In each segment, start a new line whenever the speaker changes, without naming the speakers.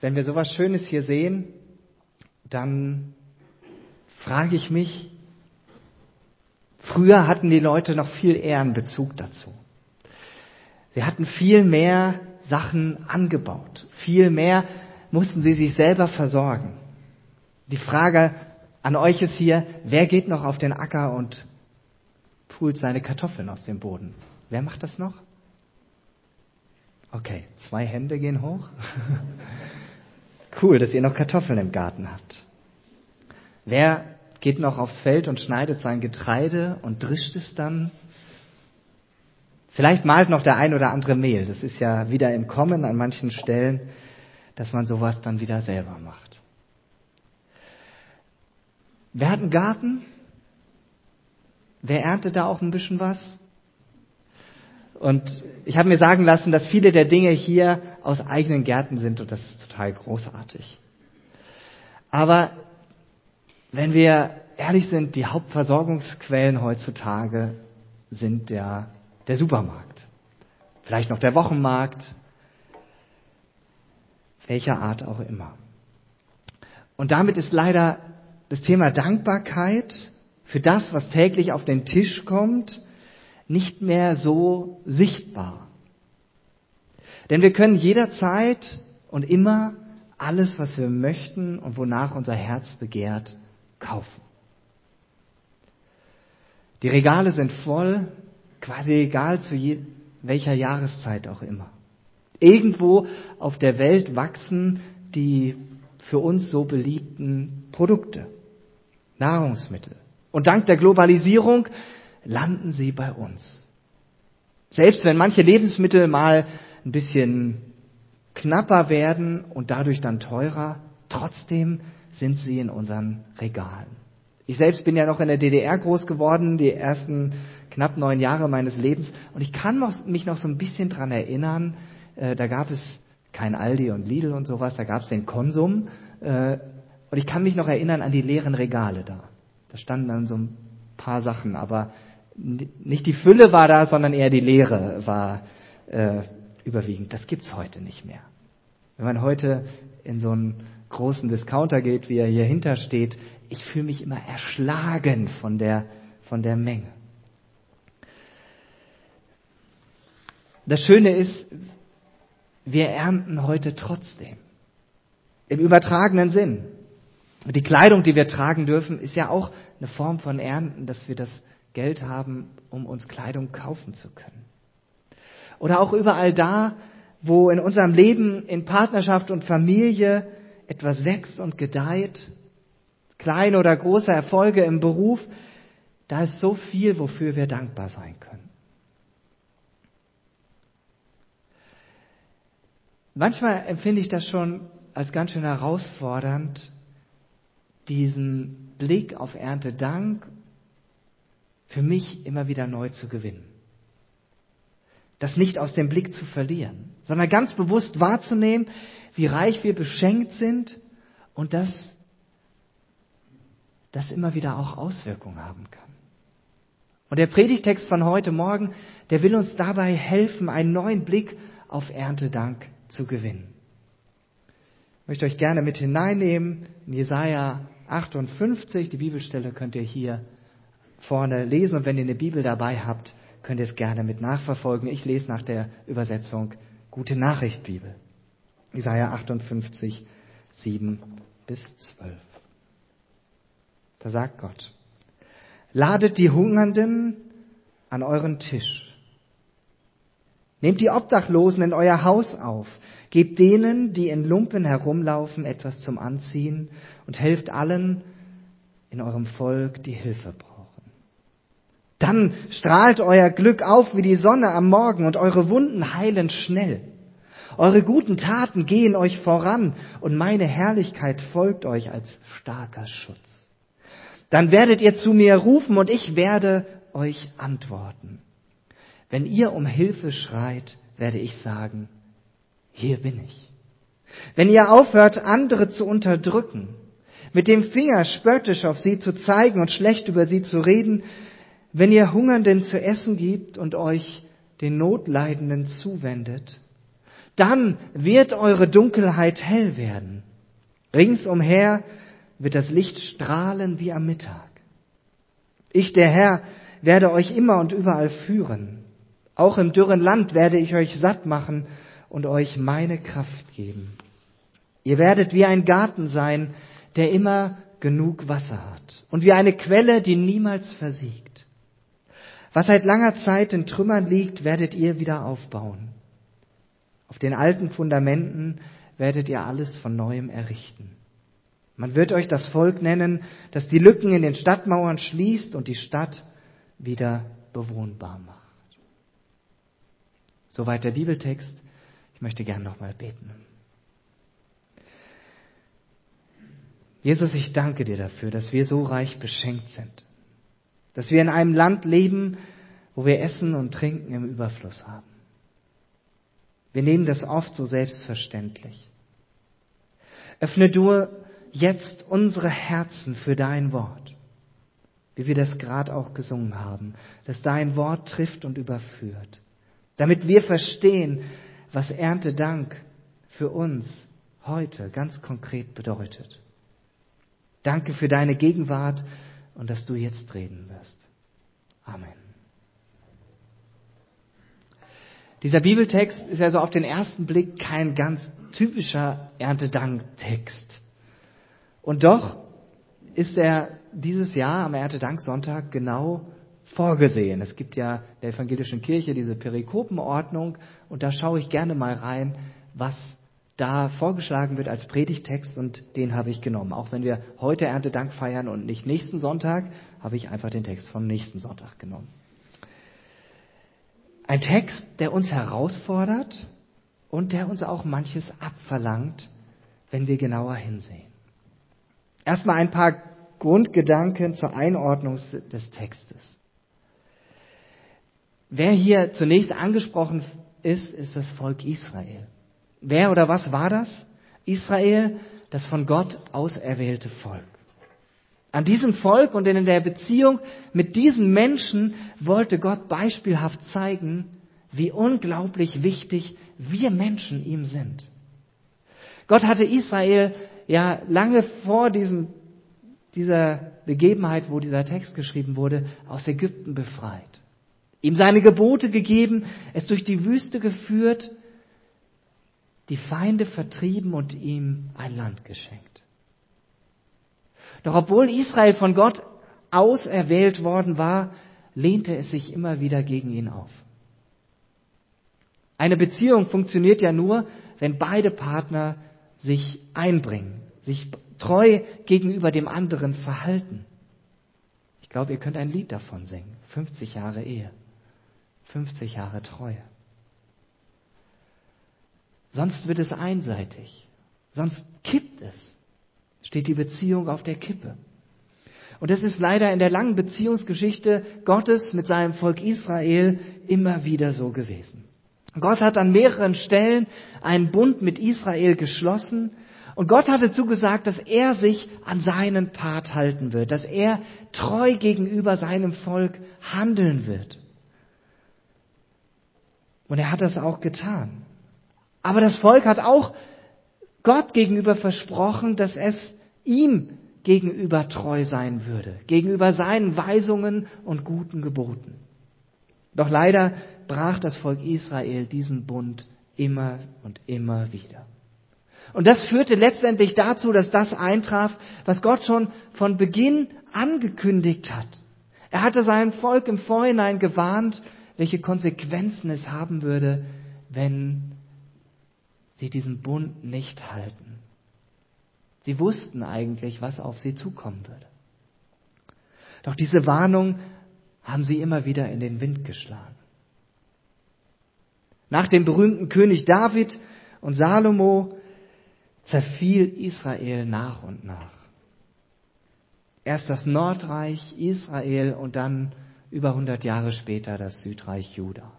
wenn wir sowas Schönes hier sehen, dann frage ich mich, früher hatten die Leute noch viel eher einen Bezug dazu. Sie hatten viel mehr Sachen angebaut, viel mehr mussten sie sich selber versorgen. Die Frage an euch ist hier, wer geht noch auf den Acker und pult seine Kartoffeln aus dem Boden? Wer macht das noch? Okay, zwei Hände gehen hoch. cool, dass ihr noch Kartoffeln im Garten habt. Wer geht noch aufs Feld und schneidet sein Getreide und drischt es dann? Vielleicht malt noch der ein oder andere Mehl. Das ist ja wieder im Kommen an manchen Stellen, dass man sowas dann wieder selber macht. Wer hat einen Garten? Wer erntet da auch ein bisschen was? Und ich habe mir sagen lassen, dass viele der Dinge hier aus eigenen Gärten sind und das ist total großartig. Aber wenn wir ehrlich sind, die Hauptversorgungsquellen heutzutage sind der, der Supermarkt. Vielleicht noch der Wochenmarkt, welcher Art auch immer. Und damit ist leider das Thema Dankbarkeit für das, was täglich auf den Tisch kommt, nicht mehr so sichtbar. Denn wir können jederzeit und immer alles, was wir möchten und wonach unser Herz begehrt, kaufen. Die Regale sind voll, quasi egal zu welcher Jahreszeit auch immer. Irgendwo auf der Welt wachsen die für uns so beliebten Produkte, Nahrungsmittel. Und dank der Globalisierung landen sie bei uns. Selbst wenn manche Lebensmittel mal ein bisschen knapper werden und dadurch dann teurer, trotzdem sind sie in unseren Regalen. Ich selbst bin ja noch in der DDR groß geworden, die ersten knapp neun Jahre meines Lebens, und ich kann mich noch so ein bisschen dran erinnern, äh, da gab es kein Aldi und Lidl und sowas, da gab es den Konsum, äh, und ich kann mich noch erinnern an die leeren Regale da. Da standen dann so ein paar Sachen, aber nicht die Fülle war da, sondern eher die Leere war äh, überwiegend. Das gibt's heute nicht mehr. Wenn man heute in so einen großen Discounter geht, wie er hier hinter steht, ich fühle mich immer erschlagen von der, von der Menge. Das Schöne ist, wir ernten heute trotzdem. Im übertragenen Sinn. Und die Kleidung, die wir tragen dürfen, ist ja auch eine Form von Ernten, dass wir das Geld haben, um uns Kleidung kaufen zu können. Oder auch überall da, wo in unserem Leben, in Partnerschaft und Familie etwas wächst und gedeiht, kleine oder große Erfolge im Beruf, da ist so viel, wofür wir dankbar sein können. Manchmal empfinde ich das schon als ganz schön herausfordernd, diesen Blick auf Erntedank für mich immer wieder neu zu gewinnen. Das nicht aus dem Blick zu verlieren, sondern ganz bewusst wahrzunehmen, wie reich wir beschenkt sind und dass das immer wieder auch Auswirkungen haben kann. Und der Predigtext von heute Morgen, der will uns dabei helfen, einen neuen Blick auf Erntedank zu gewinnen. Ich möchte euch gerne mit hineinnehmen in Jesaja 58. Die Bibelstelle könnt ihr hier vorne lesen und wenn ihr eine Bibel dabei habt, könnt ihr es gerne mit nachverfolgen. Ich lese nach der Übersetzung Gute Nachricht Bibel. Isaiah 58, 7 bis 12. Da sagt Gott, ladet die Hungernden an euren Tisch. Nehmt die Obdachlosen in euer Haus auf. Gebt denen, die in Lumpen herumlaufen, etwas zum Anziehen und helft allen in eurem Volk, die Hilfe brauchen. Dann strahlt euer Glück auf wie die Sonne am Morgen und eure Wunden heilen schnell. Eure guten Taten gehen euch voran und meine Herrlichkeit folgt euch als starker Schutz. Dann werdet ihr zu mir rufen und ich werde euch antworten. Wenn ihr um Hilfe schreit, werde ich sagen, hier bin ich. Wenn ihr aufhört, andere zu unterdrücken, mit dem Finger spöttisch auf sie zu zeigen und schlecht über sie zu reden, wenn ihr Hungernden zu essen gibt und euch den Notleidenden zuwendet, Dann wird eure Dunkelheit hell werden. Ringsumher wird das Licht strahlen wie am Mittag. Ich, der Herr, werde euch immer und überall führen. Auch im dürren Land werde ich euch satt machen und euch meine Kraft geben. Ihr werdet wie ein Garten sein, der immer genug Wasser hat und wie eine Quelle, die niemals versiegt. Was seit langer Zeit in Trümmern liegt, werdet ihr wieder aufbauen. Auf den alten Fundamenten werdet ihr alles von neuem errichten. Man wird euch das Volk nennen, das die Lücken in den Stadtmauern schließt und die Stadt wieder bewohnbar macht. Soweit der Bibeltext. Ich möchte gern nochmal beten. Jesus, ich danke dir dafür, dass wir so reich beschenkt sind. Dass wir in einem Land leben, wo wir Essen und Trinken im Überfluss haben. Wir nehmen das oft so selbstverständlich. Öffne du jetzt unsere Herzen für dein Wort, wie wir das gerade auch gesungen haben, dass dein Wort trifft und überführt, damit wir verstehen, was Erntedank für uns heute ganz konkret bedeutet. Danke für deine Gegenwart und dass du jetzt reden wirst. Amen. Dieser Bibeltext ist also auf den ersten Blick kein ganz typischer Erntedanktext. Und doch ist er dieses Jahr am Erntedanksonntag genau vorgesehen. Es gibt ja der evangelischen Kirche diese Perikopenordnung und da schaue ich gerne mal rein, was da vorgeschlagen wird als Predigtext und den habe ich genommen. Auch wenn wir heute Erntedank feiern und nicht nächsten Sonntag, habe ich einfach den Text vom nächsten Sonntag genommen. Ein Text, der uns herausfordert und der uns auch manches abverlangt, wenn wir genauer hinsehen. Erstmal ein paar Grundgedanken zur Einordnung des Textes. Wer hier zunächst angesprochen ist, ist das Volk Israel. Wer oder was war das? Israel, das von Gott auserwählte Volk. An diesem Volk und in der Beziehung mit diesen Menschen wollte Gott beispielhaft zeigen, wie unglaublich wichtig wir Menschen ihm sind. Gott hatte Israel ja lange vor diesem, dieser Begebenheit, wo dieser Text geschrieben wurde, aus Ägypten befreit. Ihm seine Gebote gegeben, es durch die Wüste geführt die Feinde vertrieben und ihm ein Land geschenkt. Doch obwohl Israel von Gott auserwählt worden war, lehnte es sich immer wieder gegen ihn auf. Eine Beziehung funktioniert ja nur, wenn beide Partner sich einbringen, sich treu gegenüber dem anderen verhalten. Ich glaube, ihr könnt ein Lied davon singen. 50 Jahre Ehe, 50 Jahre Treue. Sonst wird es einseitig. Sonst kippt es. Steht die Beziehung auf der Kippe. Und das ist leider in der langen Beziehungsgeschichte Gottes mit seinem Volk Israel immer wieder so gewesen. Gott hat an mehreren Stellen einen Bund mit Israel geschlossen und Gott hatte zugesagt, dass er sich an seinen Part halten wird, dass er treu gegenüber seinem Volk handeln wird. Und er hat das auch getan. Aber das Volk hat auch Gott gegenüber versprochen, dass es ihm gegenüber treu sein würde, gegenüber seinen Weisungen und guten Geboten. Doch leider brach das Volk Israel diesen Bund immer und immer wieder. Und das führte letztendlich dazu, dass das eintraf, was Gott schon von Beginn angekündigt hat. Er hatte sein Volk im Vorhinein gewarnt, welche Konsequenzen es haben würde, wenn sie diesen Bund nicht halten. Sie wussten eigentlich, was auf sie zukommen würde. Doch diese Warnung haben sie immer wieder in den Wind geschlagen. Nach dem berühmten König David und Salomo zerfiel Israel nach und nach. Erst das Nordreich Israel und dann über 100 Jahre später das Südreich Juda.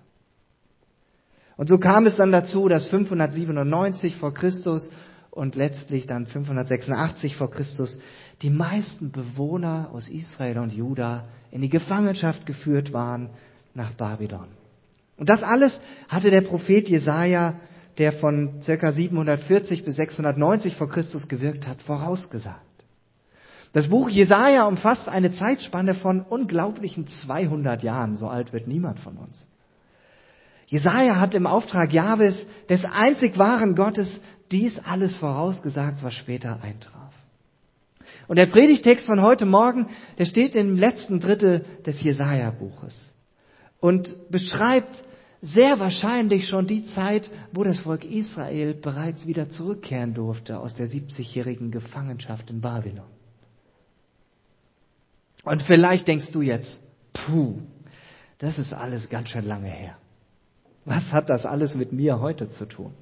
Und so kam es dann dazu, dass 597 vor Christus und letztlich dann 586 vor Christus die meisten Bewohner aus Israel und Juda in die Gefangenschaft geführt waren nach Babylon. Und das alles hatte der Prophet Jesaja der von circa 740 bis 690 vor Christus gewirkt hat, vorausgesagt. Das Buch Jesaja umfasst eine Zeitspanne von unglaublichen 200 Jahren. So alt wird niemand von uns. Jesaja hat im Auftrag Jahwes, des einzig wahren Gottes, dies alles vorausgesagt, was später eintraf. Und der Predigtext von heute Morgen, der steht im letzten Drittel des Jesaja-Buches und beschreibt sehr wahrscheinlich schon die Zeit, wo das Volk Israel bereits wieder zurückkehren durfte aus der 70-jährigen Gefangenschaft in Babylon. Und vielleicht denkst du jetzt, puh, das ist alles ganz schön lange her. Was hat das alles mit mir heute zu tun?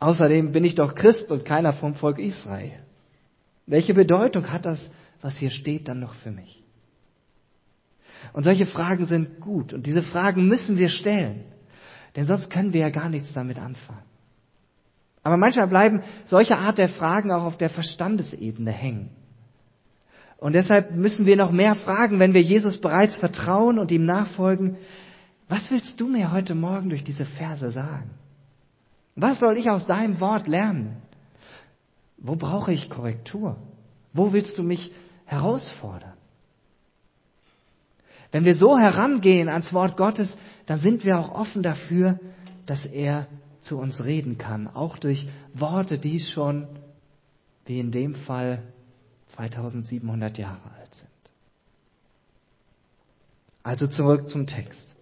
Außerdem bin ich doch Christ und keiner vom Volk Israel. Welche Bedeutung hat das, was hier steht, dann noch für mich? Und solche Fragen sind gut und diese Fragen müssen wir stellen, denn sonst können wir ja gar nichts damit anfangen. Aber manchmal bleiben solche Art der Fragen auch auf der Verstandesebene hängen. Und deshalb müssen wir noch mehr fragen, wenn wir Jesus bereits vertrauen und ihm nachfolgen. Was willst du mir heute Morgen durch diese Verse sagen? Was soll ich aus deinem Wort lernen? Wo brauche ich Korrektur? Wo willst du mich herausfordern? Wenn wir so herangehen ans Wort Gottes, dann sind wir auch offen dafür, dass er zu uns reden kann, auch durch Worte, die schon, wie in dem Fall, 2700 Jahre alt sind. Also zurück zum Text.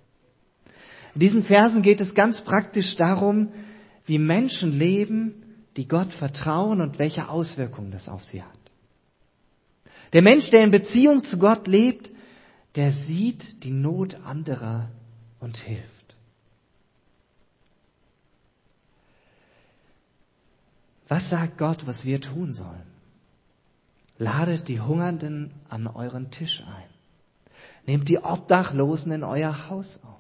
In diesen Versen geht es ganz praktisch darum, wie Menschen leben, die Gott vertrauen und welche Auswirkungen das auf sie hat. Der Mensch, der in Beziehung zu Gott lebt, der sieht die Not anderer und hilft. Was sagt Gott, was wir tun sollen? Ladet die Hungernden an euren Tisch ein. Nehmt die Obdachlosen in euer Haus auf.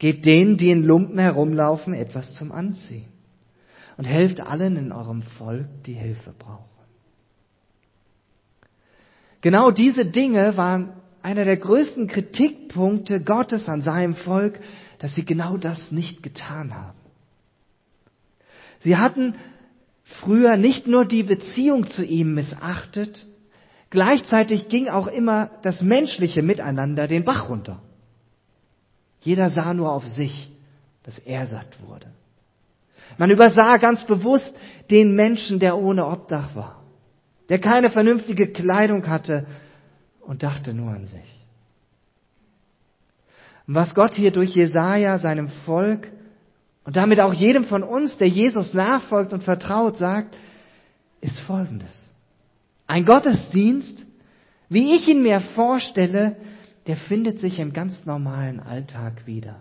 Gebt denen, die in Lumpen herumlaufen, etwas zum Anziehen. Und helft allen in eurem Volk, die Hilfe brauchen. Genau diese Dinge waren einer der größten Kritikpunkte Gottes an seinem Volk, dass sie genau das nicht getan haben. Sie hatten früher nicht nur die Beziehung zu ihm missachtet, gleichzeitig ging auch immer das menschliche Miteinander den Bach runter. Jeder sah nur auf sich, dass er satt wurde. Man übersah ganz bewusst den Menschen, der ohne Obdach war, der keine vernünftige Kleidung hatte und dachte nur an sich. Was Gott hier durch Jesaja seinem Volk und damit auch jedem von uns, der Jesus nachfolgt und vertraut, sagt, ist Folgendes. Ein Gottesdienst, wie ich ihn mir vorstelle, der findet sich im ganz normalen Alltag wieder.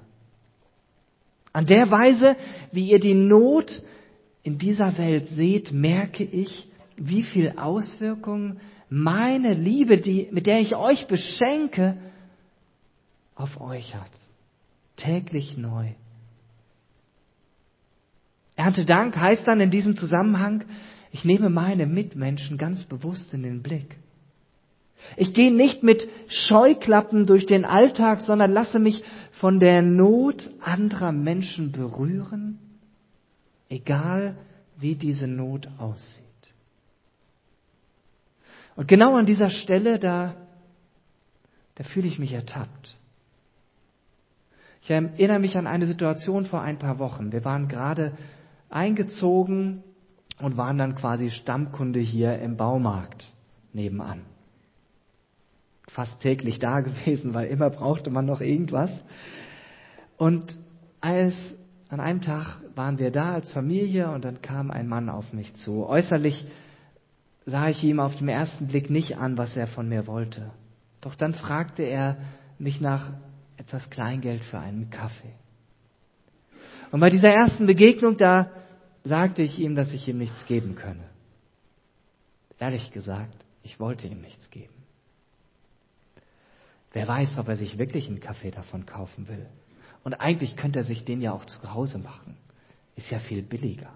An der Weise, wie ihr die Not in dieser Welt seht, merke ich, wie viel Auswirkungen meine Liebe, die, mit der ich euch beschenke, auf euch hat. Täglich neu. Erntedank heißt dann in diesem Zusammenhang, ich nehme meine Mitmenschen ganz bewusst in den Blick. Ich gehe nicht mit Scheuklappen durch den Alltag, sondern lasse mich von der Not anderer Menschen berühren, egal wie diese Not aussieht. Und genau an dieser Stelle, da, da fühle ich mich ertappt. Ich erinnere mich an eine Situation vor ein paar Wochen. Wir waren gerade eingezogen und waren dann quasi Stammkunde hier im Baumarkt nebenan. Fast täglich da gewesen, weil immer brauchte man noch irgendwas. Und als an einem Tag waren wir da als Familie und dann kam ein Mann auf mich zu. Äußerlich sah ich ihm auf den ersten Blick nicht an, was er von mir wollte. Doch dann fragte er mich nach etwas Kleingeld für einen Kaffee. Und bei dieser ersten Begegnung, da sagte ich ihm, dass ich ihm nichts geben könne. Ehrlich gesagt, ich wollte ihm nichts geben. Wer weiß, ob er sich wirklich einen Kaffee davon kaufen will. Und eigentlich könnte er sich den ja auch zu Hause machen. Ist ja viel billiger.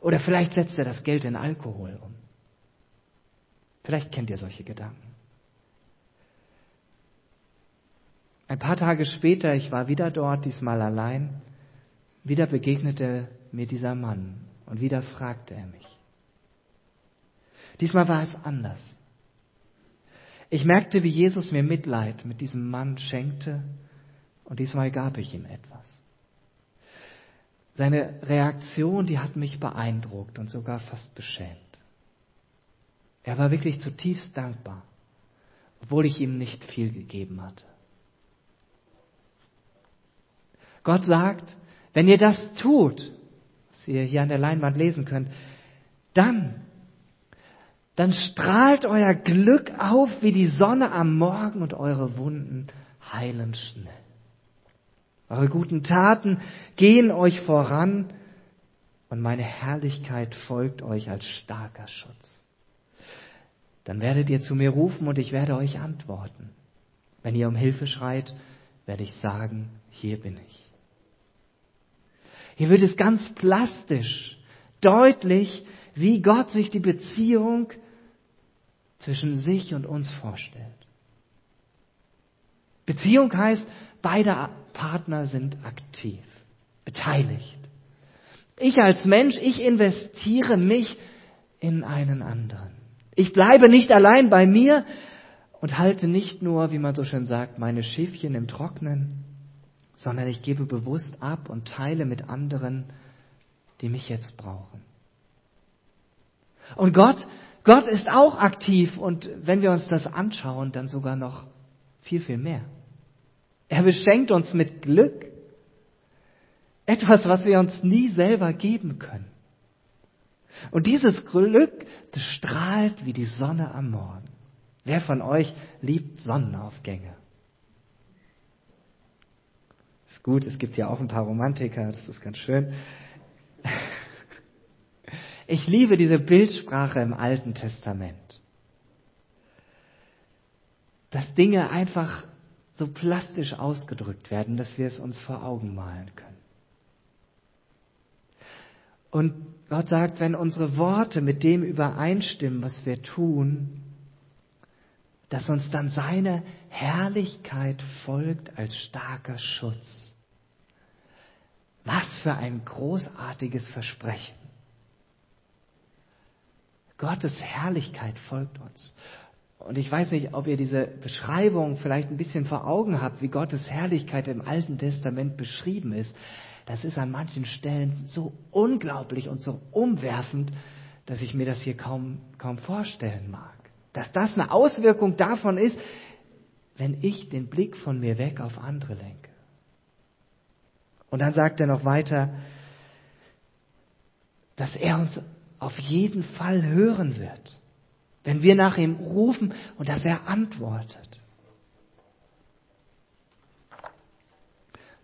Oder vielleicht setzt er das Geld in Alkohol um. Vielleicht kennt ihr solche Gedanken. Ein paar Tage später, ich war wieder dort, diesmal allein, Wieder begegnete mir dieser Mann und wieder fragte er mich. Diesmal war es anders. Ich merkte, wie Jesus mir Mitleid mit diesem Mann schenkte und diesmal gab ich ihm etwas. Seine Reaktion, die hat mich beeindruckt und sogar fast beschämt. Er war wirklich zutiefst dankbar, obwohl ich ihm nicht viel gegeben hatte. Gott sagt, wenn ihr das tut, was ihr hier an der Leinwand lesen könnt, dann, dann strahlt euer Glück auf wie die Sonne am Morgen und eure Wunden heilen schnell. Eure guten Taten gehen euch voran und meine Herrlichkeit folgt euch als starker Schutz. Dann werdet ihr zu mir rufen und ich werde euch antworten. Wenn ihr um Hilfe schreit, werde ich sagen, hier bin ich. Hier wird es ganz plastisch, deutlich, wie Gott sich die Beziehung zwischen sich und uns vorstellt. Beziehung heißt, beide Partner sind aktiv, beteiligt. Ich als Mensch, ich investiere mich in einen anderen. Ich bleibe nicht allein bei mir und halte nicht nur, wie man so schön sagt, meine Schäfchen im Trocknen, sondern ich gebe bewusst ab und teile mit anderen, die mich jetzt brauchen. Und Gott, Gott ist auch aktiv und wenn wir uns das anschauen, dann sogar noch viel, viel mehr. Er beschenkt uns mit Glück. Etwas, was wir uns nie selber geben können. Und dieses Glück, das strahlt wie die Sonne am Morgen. Wer von euch liebt Sonnenaufgänge? Ist gut, es gibt ja auch ein paar Romantiker, das ist ganz schön. Ich liebe diese Bildsprache im Alten Testament. Dass Dinge einfach so plastisch ausgedrückt werden, dass wir es uns vor Augen malen können. Und Gott sagt, wenn unsere Worte mit dem übereinstimmen, was wir tun, dass uns dann seine Herrlichkeit folgt als starker Schutz. Was für ein großartiges Versprechen. Gottes Herrlichkeit folgt uns. Und ich weiß nicht, ob ihr diese Beschreibung vielleicht ein bisschen vor Augen habt, wie Gottes Herrlichkeit im Alten Testament beschrieben ist. Das ist an manchen Stellen so unglaublich und so umwerfend, dass ich mir das hier kaum, kaum vorstellen mag. Dass das eine Auswirkung davon ist, wenn ich den Blick von mir weg auf andere lenke. Und dann sagt er noch weiter, dass er uns auf jeden Fall hören wird wenn wir nach ihm rufen und dass er antwortet.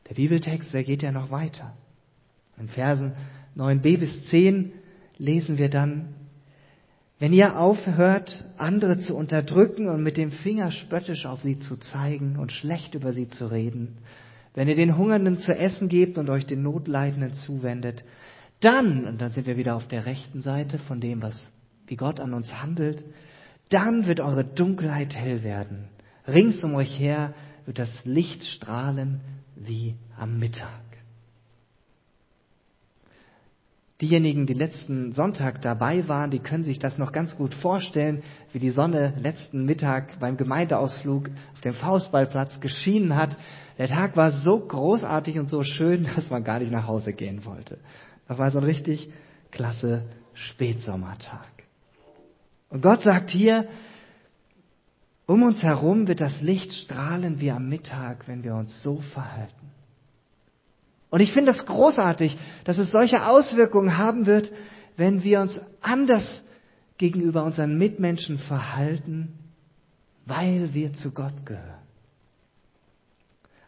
Der Bibeltext, der geht ja noch weiter. In Versen 9b bis 10 lesen wir dann, wenn ihr aufhört, andere zu unterdrücken und mit dem Finger spöttisch auf sie zu zeigen und schlecht über sie zu reden, wenn ihr den Hungernden zu essen gebt und euch den Notleidenden zuwendet, dann, und dann sind wir wieder auf der rechten Seite von dem, was wie Gott an uns handelt, dann wird eure Dunkelheit hell werden. Rings um euch her wird das Licht strahlen wie am Mittag. Diejenigen, die letzten Sonntag dabei waren, die können sich das noch ganz gut vorstellen, wie die Sonne letzten Mittag beim Gemeindeausflug auf dem Faustballplatz geschienen hat. Der Tag war so großartig und so schön, dass man gar nicht nach Hause gehen wollte. Das war so ein richtig klasse Spätsommertag. Und Gott sagt hier, um uns herum wird das Licht strahlen wie am Mittag, wenn wir uns so verhalten. Und ich finde das großartig, dass es solche Auswirkungen haben wird, wenn wir uns anders gegenüber unseren Mitmenschen verhalten, weil wir zu Gott gehören.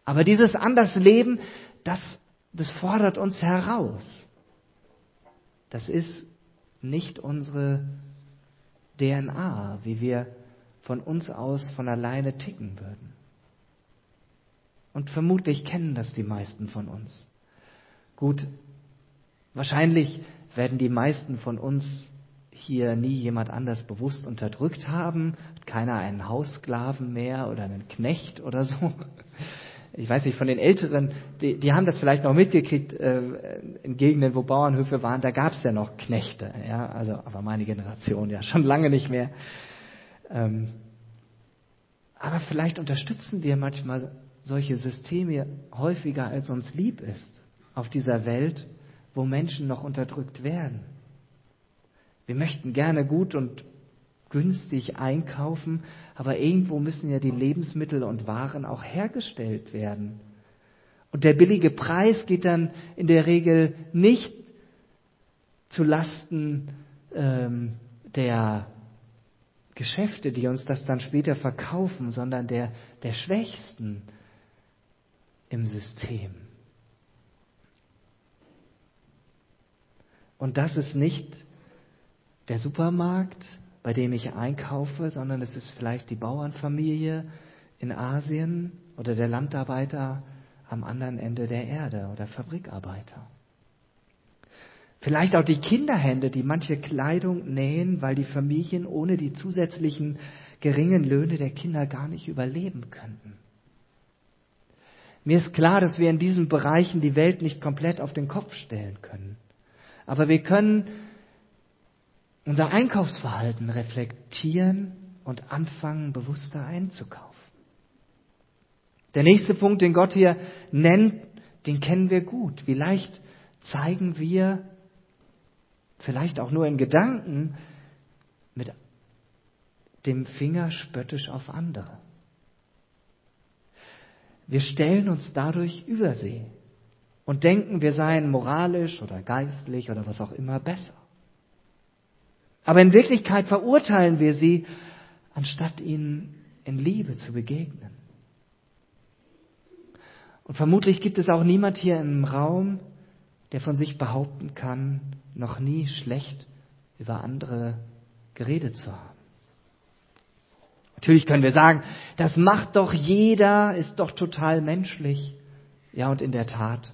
Aber dieses Andersleben, das, das fordert uns heraus. Das ist nicht unsere DNA, wie wir von uns aus von alleine ticken würden. Und vermutlich kennen das die meisten von uns. Gut, wahrscheinlich werden die meisten von uns hier nie jemand anders bewusst unterdrückt haben, keiner einen Haussklaven mehr oder einen Knecht oder so. Ich weiß nicht, von den Älteren, die, die haben das vielleicht noch mitgekriegt, äh, in Gegenden, wo Bauernhöfe waren, da gab es ja noch Knechte, ja, also, aber meine Generation ja schon lange nicht mehr. Ähm, aber vielleicht unterstützen wir manchmal solche Systeme häufiger, als uns lieb ist, auf dieser Welt, wo Menschen noch unterdrückt werden. Wir möchten gerne gut und günstig einkaufen, aber irgendwo müssen ja die Lebensmittel und Waren auch hergestellt werden. Und der billige Preis geht dann in der Regel nicht zu Lasten ähm, der Geschäfte, die uns das dann später verkaufen, sondern der, der Schwächsten im System. Und das ist nicht der Supermarkt, bei dem ich einkaufe, sondern es ist vielleicht die Bauernfamilie in Asien oder der Landarbeiter am anderen Ende der Erde oder Fabrikarbeiter. Vielleicht auch die Kinderhände, die manche Kleidung nähen, weil die Familien ohne die zusätzlichen geringen Löhne der Kinder gar nicht überleben könnten. Mir ist klar, dass wir in diesen Bereichen die Welt nicht komplett auf den Kopf stellen können. Aber wir können unser Einkaufsverhalten reflektieren und anfangen, bewusster einzukaufen. Der nächste Punkt, den Gott hier nennt, den kennen wir gut. Vielleicht zeigen wir, vielleicht auch nur in Gedanken, mit dem Finger spöttisch auf andere. Wir stellen uns dadurch über sie und denken, wir seien moralisch oder geistlich oder was auch immer besser. Aber in Wirklichkeit verurteilen wir sie, anstatt ihnen in Liebe zu begegnen. Und vermutlich gibt es auch niemand hier im Raum, der von sich behaupten kann, noch nie schlecht über andere geredet zu haben. Natürlich können wir sagen, das macht doch jeder, ist doch total menschlich. Ja, und in der Tat,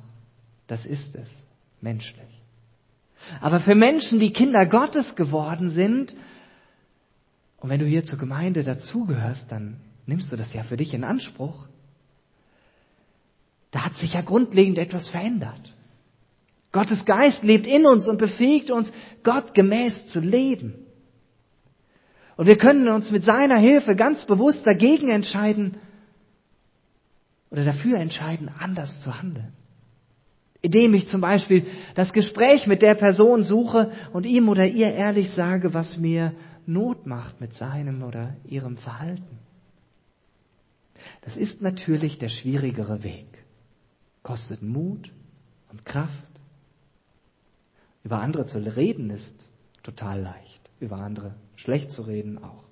das ist es, menschlich. Aber für Menschen, die Kinder Gottes geworden sind, und wenn du hier zur Gemeinde dazugehörst, dann nimmst du das ja für dich in Anspruch. Da hat sich ja grundlegend etwas verändert. Gottes Geist lebt in uns und befähigt uns, Gott gemäß zu leben. Und wir können uns mit seiner Hilfe ganz bewusst dagegen entscheiden oder dafür entscheiden, anders zu handeln indem ich zum Beispiel das Gespräch mit der Person suche und ihm oder ihr ehrlich sage, was mir Not macht mit seinem oder ihrem Verhalten. Das ist natürlich der schwierigere Weg. Kostet Mut und Kraft. Über andere zu reden ist total leicht. Über andere schlecht zu reden auch.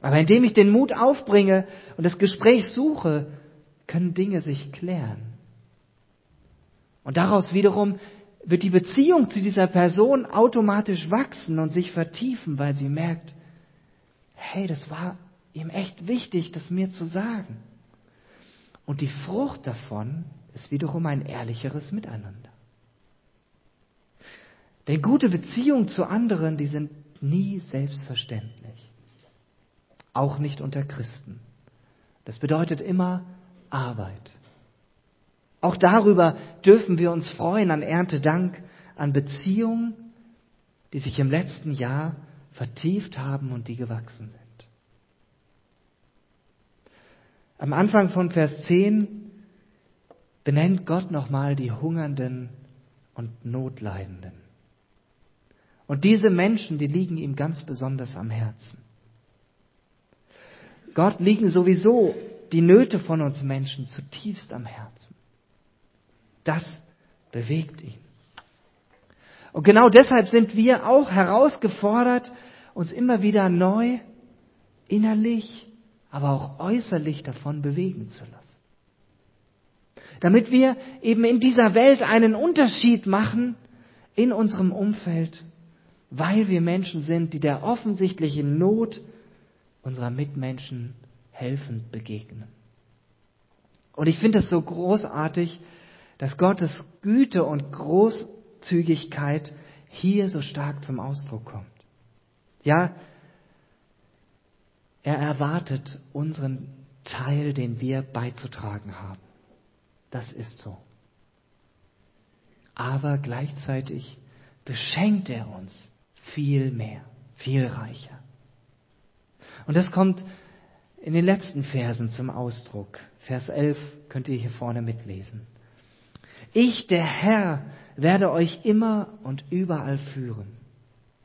Aber indem ich den Mut aufbringe und das Gespräch suche, können Dinge sich klären. Und daraus wiederum wird die Beziehung zu dieser Person automatisch wachsen und sich vertiefen, weil sie merkt, hey, das war ihm echt wichtig, das mir zu sagen. Und die Frucht davon ist wiederum ein ehrlicheres Miteinander. Denn gute Beziehungen zu anderen, die sind nie selbstverständlich. Auch nicht unter Christen. Das bedeutet immer Arbeit. Auch darüber dürfen wir uns freuen an Erntedank, an Beziehungen, die sich im letzten Jahr vertieft haben und die gewachsen sind. Am Anfang von Vers 10 benennt Gott nochmal die Hungernden und Notleidenden. Und diese Menschen, die liegen ihm ganz besonders am Herzen. Gott liegen sowieso die Nöte von uns Menschen zutiefst am Herzen. Das bewegt ihn. Und genau deshalb sind wir auch herausgefordert, uns immer wieder neu, innerlich, aber auch äußerlich davon bewegen zu lassen. Damit wir eben in dieser Welt einen Unterschied machen in unserem Umfeld, weil wir Menschen sind, die der offensichtlichen Not unserer Mitmenschen helfend begegnen. Und ich finde es so großartig, dass Gottes Güte und Großzügigkeit hier so stark zum Ausdruck kommt. Ja, er erwartet unseren Teil, den wir beizutragen haben. Das ist so. Aber gleichzeitig beschenkt er uns viel mehr, viel reicher. Und das kommt in den letzten Versen zum Ausdruck. Vers 11 könnt ihr hier vorne mitlesen. Ich, der Herr, werde euch immer und überall führen.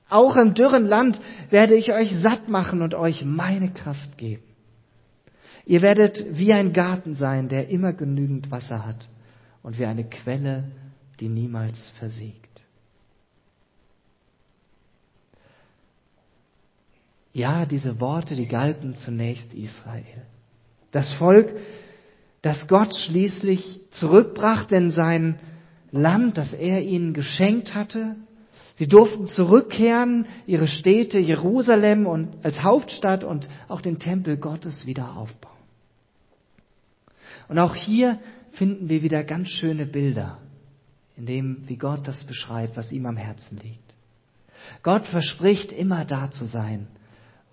Auch im dürren Land werde ich euch satt machen und euch meine Kraft geben. Ihr werdet wie ein Garten sein, der immer genügend Wasser hat und wie eine Quelle, die niemals versiegt. Ja, diese Worte, die galten zunächst Israel. Das Volk, das Gott schließlich zurückbrachte in sein Land, das er ihnen geschenkt hatte. Sie durften zurückkehren, ihre Städte Jerusalem und als Hauptstadt und auch den Tempel Gottes wieder aufbauen. Und auch hier finden wir wieder ganz schöne Bilder, in dem, wie Gott das beschreibt, was ihm am Herzen liegt. Gott verspricht immer da zu sein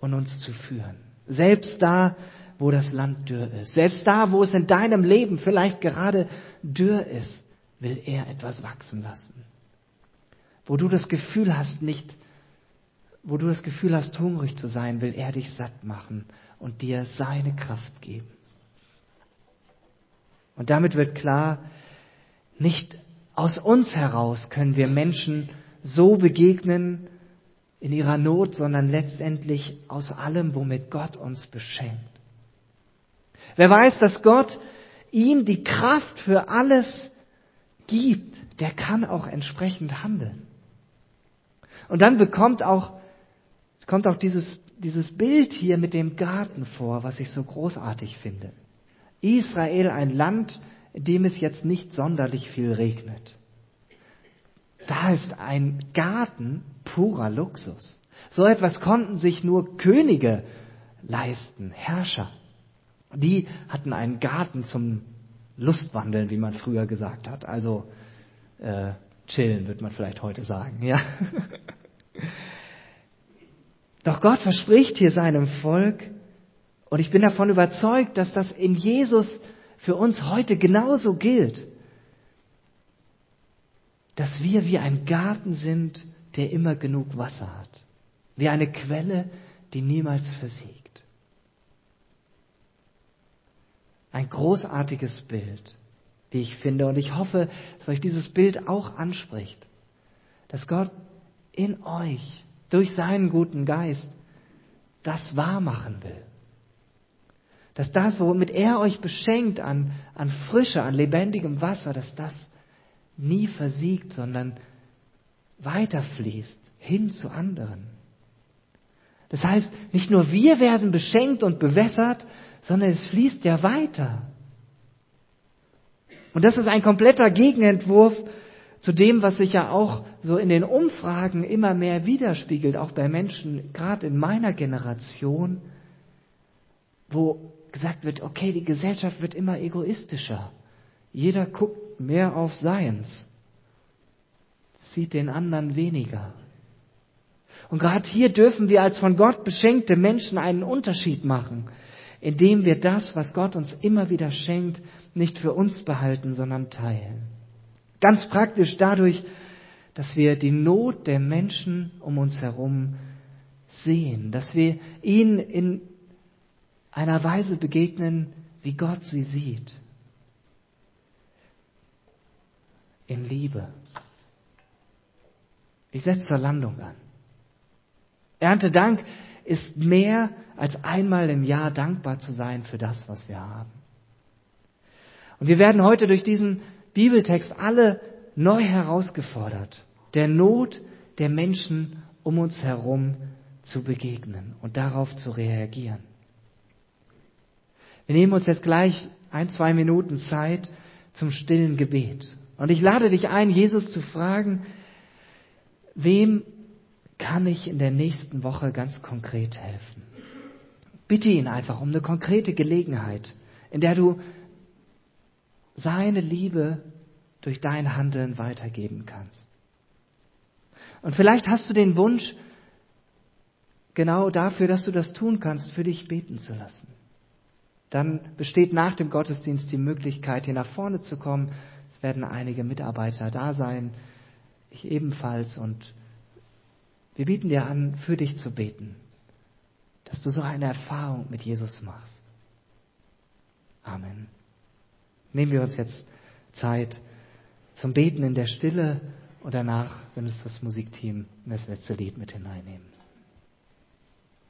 und uns zu führen. Selbst da, wo das Land dürr ist. Selbst da, wo es in deinem Leben vielleicht gerade dürr ist, will er etwas wachsen lassen. Wo du das Gefühl hast, nicht, wo du das Gefühl hast, hungrig zu sein, will er dich satt machen und dir seine Kraft geben. Und damit wird klar, nicht aus uns heraus können wir Menschen so begegnen in ihrer Not, sondern letztendlich aus allem, womit Gott uns beschenkt. Wer weiß, dass Gott ihm die Kraft für alles gibt, der kann auch entsprechend handeln. Und dann bekommt auch, kommt auch dieses, dieses Bild hier mit dem Garten vor, was ich so großartig finde. Israel ein Land, in dem es jetzt nicht sonderlich viel regnet. Da ist ein Garten purer Luxus. So etwas konnten sich nur Könige leisten, Herrscher. Die hatten einen Garten zum Lustwandeln, wie man früher gesagt hat. Also äh, chillen, wird man vielleicht heute sagen. Ja. Doch Gott verspricht hier seinem Volk, und ich bin davon überzeugt, dass das in Jesus für uns heute genauso gilt, dass wir wie ein Garten sind, der immer genug Wasser hat, wie eine Quelle, die niemals versiegt. Ein großartiges Bild, wie ich finde, und ich hoffe, dass euch dieses Bild auch anspricht, dass Gott in euch durch seinen guten Geist das wahr machen will. Dass das, womit er euch beschenkt an, an Frische, an lebendigem Wasser, dass das nie versiegt, sondern weiterfließt hin zu anderen. Das heißt, nicht nur wir werden beschenkt und bewässert, sondern es fließt ja weiter. Und das ist ein kompletter Gegenentwurf zu dem, was sich ja auch so in den Umfragen immer mehr widerspiegelt, auch bei Menschen, gerade in meiner Generation, wo gesagt wird, okay, die Gesellschaft wird immer egoistischer. Jeder guckt mehr auf Seins, sieht den anderen weniger. Und gerade hier dürfen wir als von Gott beschenkte Menschen einen Unterschied machen, indem wir das, was Gott uns immer wieder schenkt, nicht für uns behalten, sondern teilen. Ganz praktisch dadurch, dass wir die Not der Menschen um uns herum sehen, dass wir ihnen in einer Weise begegnen, wie Gott sie sieht. In Liebe. Ich setze zur Landung an. Erntedank ist mehr als einmal im Jahr dankbar zu sein für das, was wir haben. Und wir werden heute durch diesen Bibeltext alle neu herausgefordert, der Not der Menschen um uns herum zu begegnen und darauf zu reagieren. Wir nehmen uns jetzt gleich ein, zwei Minuten Zeit zum stillen Gebet. Und ich lade dich ein, Jesus zu fragen, wem kann ich in der nächsten Woche ganz konkret helfen? Bitte ihn einfach um eine konkrete Gelegenheit, in der du seine Liebe durch dein Handeln weitergeben kannst. Und vielleicht hast du den Wunsch, genau dafür, dass du das tun kannst, für dich beten zu lassen. Dann besteht nach dem Gottesdienst die Möglichkeit, hier nach vorne zu kommen. Es werden einige Mitarbeiter da sein, ich ebenfalls. Und wir bieten dir an, für dich zu beten, dass du so eine Erfahrung mit Jesus machst. Amen. Nehmen wir uns jetzt Zeit zum Beten in der Stille und danach, wenn es das Musikteam in das letzte Lied mit hineinnehmen.